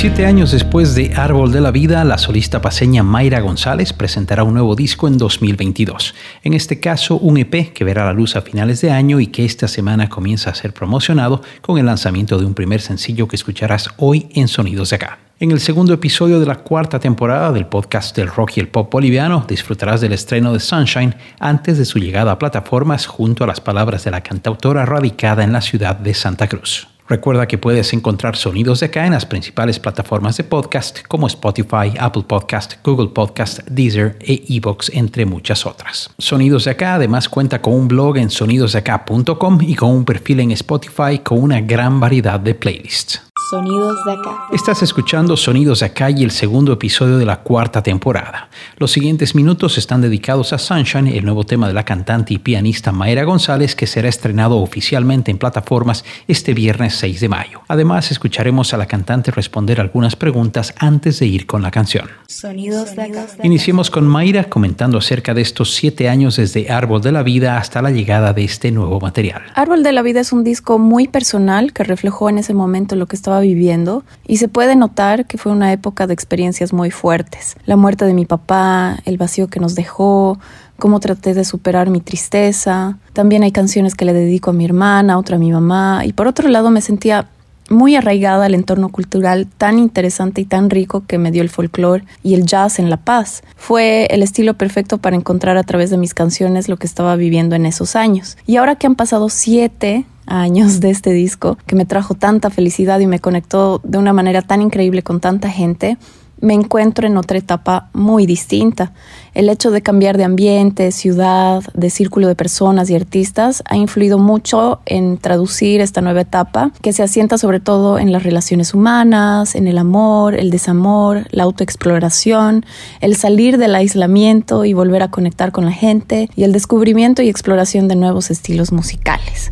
Siete años después de Árbol de la Vida, la solista paseña Mayra González presentará un nuevo disco en 2022. En este caso, un EP que verá la luz a finales de año y que esta semana comienza a ser promocionado con el lanzamiento de un primer sencillo que escucharás hoy en Sonidos de Acá. En el segundo episodio de la cuarta temporada del podcast del rock y el pop boliviano, disfrutarás del estreno de Sunshine antes de su llegada a plataformas junto a las palabras de la cantautora radicada en la ciudad de Santa Cruz. Recuerda que puedes encontrar sonidos de acá en las principales plataformas de podcast como Spotify, Apple Podcast, Google Podcast, Deezer e Evox, entre muchas otras. Sonidos de acá además cuenta con un blog en sonidosdeacá.com y con un perfil en Spotify con una gran variedad de playlists. Sonidos de acá. Estás escuchando Sonidos de acá y el segundo episodio de la cuarta temporada. Los siguientes minutos están dedicados a Sunshine, el nuevo tema de la cantante y pianista Mayra González que será estrenado oficialmente en plataformas este viernes 6 de mayo. Además, escucharemos a la cantante responder algunas preguntas antes de ir con la canción. Sonidos de acá. Iniciemos con Mayra comentando acerca de estos siete años desde Árbol de la Vida hasta la llegada de este nuevo material. Árbol de la Vida es un disco muy personal que reflejó en ese momento lo que estaba viviendo y se puede notar que fue una época de experiencias muy fuertes. La muerte de mi papá, el vacío que nos dejó, cómo traté de superar mi tristeza. También hay canciones que le dedico a mi hermana, otra a mi mamá y por otro lado me sentía muy arraigada al entorno cultural tan interesante y tan rico que me dio el folclore y el jazz en La Paz. Fue el estilo perfecto para encontrar a través de mis canciones lo que estaba viviendo en esos años. Y ahora que han pasado siete años de este disco, que me trajo tanta felicidad y me conectó de una manera tan increíble con tanta gente, me encuentro en otra etapa muy distinta. El hecho de cambiar de ambiente, ciudad, de círculo de personas y artistas ha influido mucho en traducir esta nueva etapa que se asienta sobre todo en las relaciones humanas, en el amor, el desamor, la autoexploración, el salir del aislamiento y volver a conectar con la gente y el descubrimiento y exploración de nuevos estilos musicales.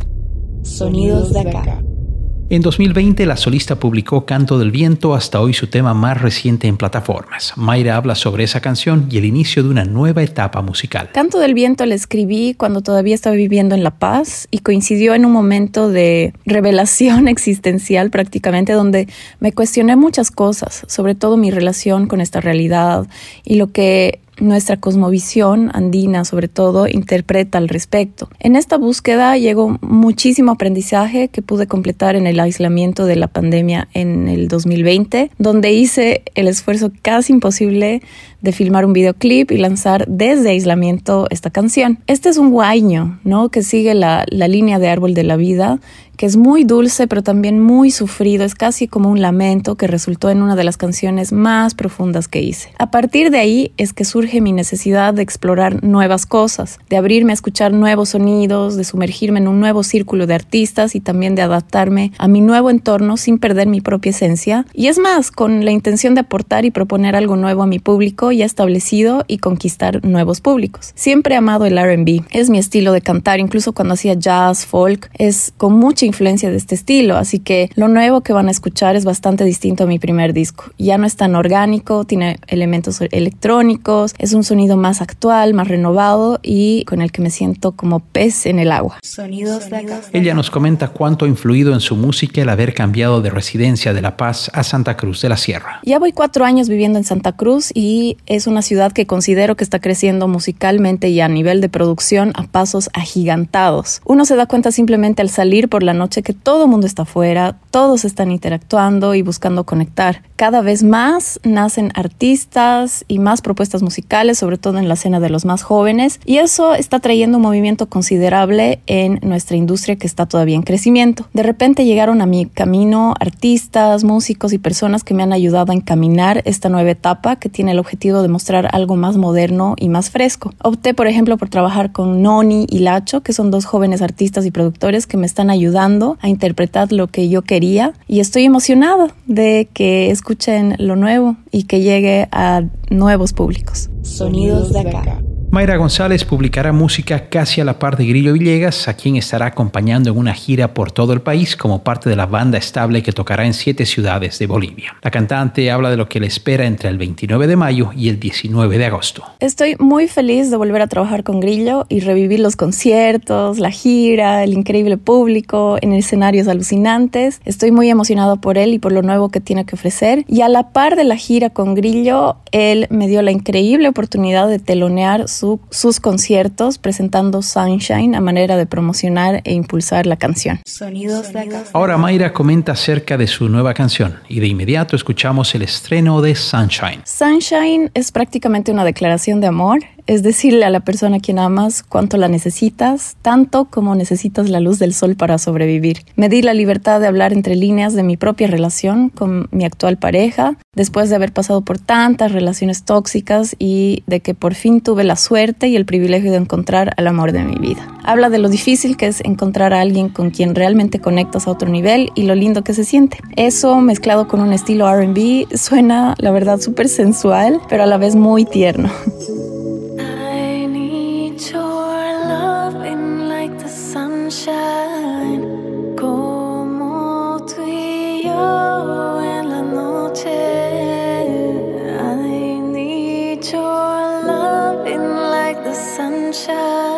Sonidos de acá. En 2020, la solista publicó Canto del Viento, hasta hoy su tema más reciente en plataformas. Mayra habla sobre esa canción y el inicio de una nueva etapa musical. Canto del Viento la escribí cuando todavía estaba viviendo en La Paz y coincidió en un momento de revelación existencial prácticamente donde me cuestioné muchas cosas, sobre todo mi relación con esta realidad y lo que nuestra cosmovisión andina sobre todo interpreta al respecto. En esta búsqueda llegó muchísimo aprendizaje que pude completar en el aislamiento de la pandemia en el 2020, donde hice el esfuerzo casi imposible de filmar un videoclip y lanzar desde aislamiento esta canción. Este es un guaño, ¿no? Que sigue la, la línea de árbol de la vida que es muy dulce pero también muy sufrido, es casi como un lamento que resultó en una de las canciones más profundas que hice. A partir de ahí es que surge mi necesidad de explorar nuevas cosas, de abrirme a escuchar nuevos sonidos, de sumergirme en un nuevo círculo de artistas y también de adaptarme a mi nuevo entorno sin perder mi propia esencia. Y es más, con la intención de aportar y proponer algo nuevo a mi público ya establecido y conquistar nuevos públicos. Siempre he amado el RB, es mi estilo de cantar, incluso cuando hacía jazz, folk, es con mucha influencia de este estilo, así que lo nuevo que van a escuchar es bastante distinto a mi primer disco. Ya no es tan orgánico, tiene elementos electrónicos, es un sonido más actual, más renovado y con el que me siento como pez en el agua. Sonidos de acá. Ella nos comenta cuánto ha influido en su música el haber cambiado de residencia de La Paz a Santa Cruz de la Sierra. Ya voy cuatro años viviendo en Santa Cruz y es una ciudad que considero que está creciendo musicalmente y a nivel de producción a pasos agigantados. Uno se da cuenta simplemente al salir por la noche que todo el mundo está afuera, todos están interactuando y buscando conectar. Cada vez más nacen artistas y más propuestas musicales, sobre todo en la escena de los más jóvenes, y eso está trayendo un movimiento considerable en nuestra industria que está todavía en crecimiento. De repente llegaron a mi camino artistas, músicos y personas que me han ayudado a encaminar esta nueva etapa que tiene el objetivo de mostrar algo más moderno y más fresco. Opté, por ejemplo, por trabajar con Noni y Lacho, que son dos jóvenes artistas y productores que me están ayudando a interpretar lo que yo quería y estoy emocionada de que escuchen lo nuevo y que llegue a nuevos públicos. Sonidos de acá. Mayra González publicará música casi a la par de Grillo Villegas, a quien estará acompañando en una gira por todo el país como parte de la banda estable que tocará en siete ciudades de Bolivia. La cantante habla de lo que le espera entre el 29 de mayo y el 19 de agosto. Estoy muy feliz de volver a trabajar con Grillo y revivir los conciertos, la gira, el increíble público en escenarios alucinantes. Estoy muy emocionado por él y por lo nuevo que tiene que ofrecer. Y a la par de la gira con Grillo, él me dio la increíble oportunidad de telonear sus conciertos presentando Sunshine a manera de promocionar e impulsar la canción. Sonidos de Ahora Mayra comenta acerca de su nueva canción y de inmediato escuchamos el estreno de Sunshine. Sunshine es prácticamente una declaración de amor es decirle a la persona a quien amas cuánto la necesitas, tanto como necesitas la luz del sol para sobrevivir. Me di la libertad de hablar entre líneas de mi propia relación con mi actual pareja, después de haber pasado por tantas relaciones tóxicas y de que por fin tuve la suerte y el privilegio de encontrar al amor de mi vida. Habla de lo difícil que es encontrar a alguien con quien realmente conectas a otro nivel y lo lindo que se siente. Eso mezclado con un estilo RB suena, la verdad, súper sensual, pero a la vez muy tierno. sunshine.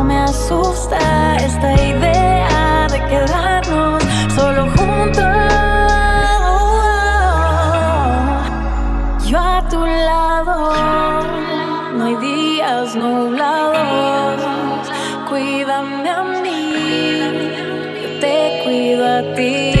esta idea de quedarnos solo juntos. Yo a tu lado, no hay días nublados. Cuídame a mí, yo te cuido a ti.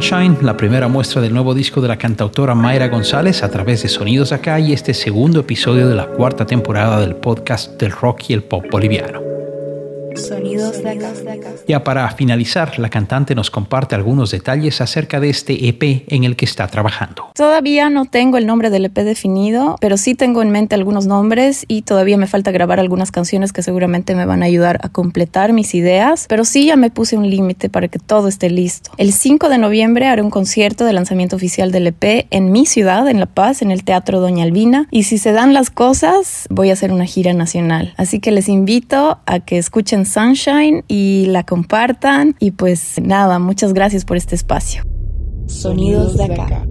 Sunshine, la primera muestra del nuevo disco de la cantautora Mayra González a través de Sonidos Acá y este segundo episodio de la cuarta temporada del podcast del rock y el pop boliviano. Sonidos de acá. Ya para finalizar, la cantante nos comparte algunos detalles acerca de este EP en el que está trabajando. Todavía no tengo el nombre del EP definido, pero sí tengo en mente algunos nombres y todavía me falta grabar algunas canciones que seguramente me van a ayudar a completar mis ideas, pero sí ya me puse un límite para que todo esté listo. El 5 de noviembre haré un concierto de lanzamiento oficial del EP en mi ciudad, en La Paz, en el Teatro Doña Albina, y si se dan las cosas, voy a hacer una gira nacional. Así que les invito a que escuchen Sunshine y la compartan. Y pues nada, muchas gracias por este espacio. Sonidos de acá.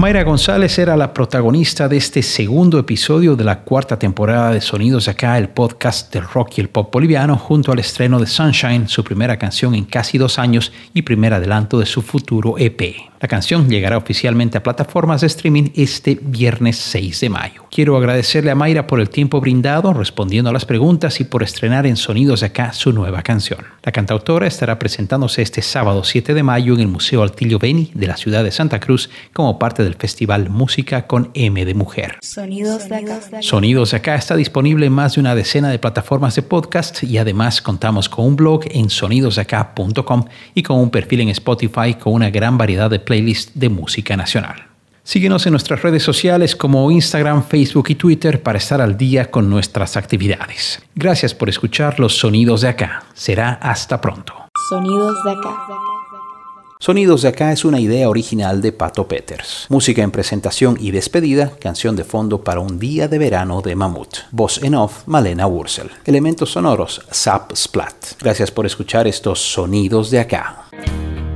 Mayra González era la protagonista de este segundo episodio de la cuarta temporada de Sonidos de Acá, el podcast del rock y el pop boliviano, junto al estreno de Sunshine, su primera canción en casi dos años y primer adelanto de su futuro EP. La canción llegará oficialmente a plataformas de streaming este viernes 6 de mayo. Quiero agradecerle a Mayra por el tiempo brindado respondiendo a las preguntas y por estrenar en Sonidos de Acá su nueva canción. La cantautora estará presentándose este sábado 7 de mayo en el Museo Altillo Beni de la ciudad de Santa Cruz como parte del Festival Música con M de Mujer. Sonidos de acá. Sonidos de Acá está disponible en más de una decena de plataformas de podcast y además contamos con un blog en sonidosdeacá.com y con un perfil en Spotify con una gran variedad de playlist de música nacional. Síguenos en nuestras redes sociales como Instagram, Facebook y Twitter para estar al día con nuestras actividades. Gracias por escuchar los sonidos de acá. Será hasta pronto. Sonidos de acá. Sonidos de acá es una idea original de Pato Peters. Música en presentación y despedida, canción de fondo para un día de verano de Mamut. Voz en off, Malena Wurzel. Elementos sonoros, Zap Splat. Gracias por escuchar estos sonidos de acá.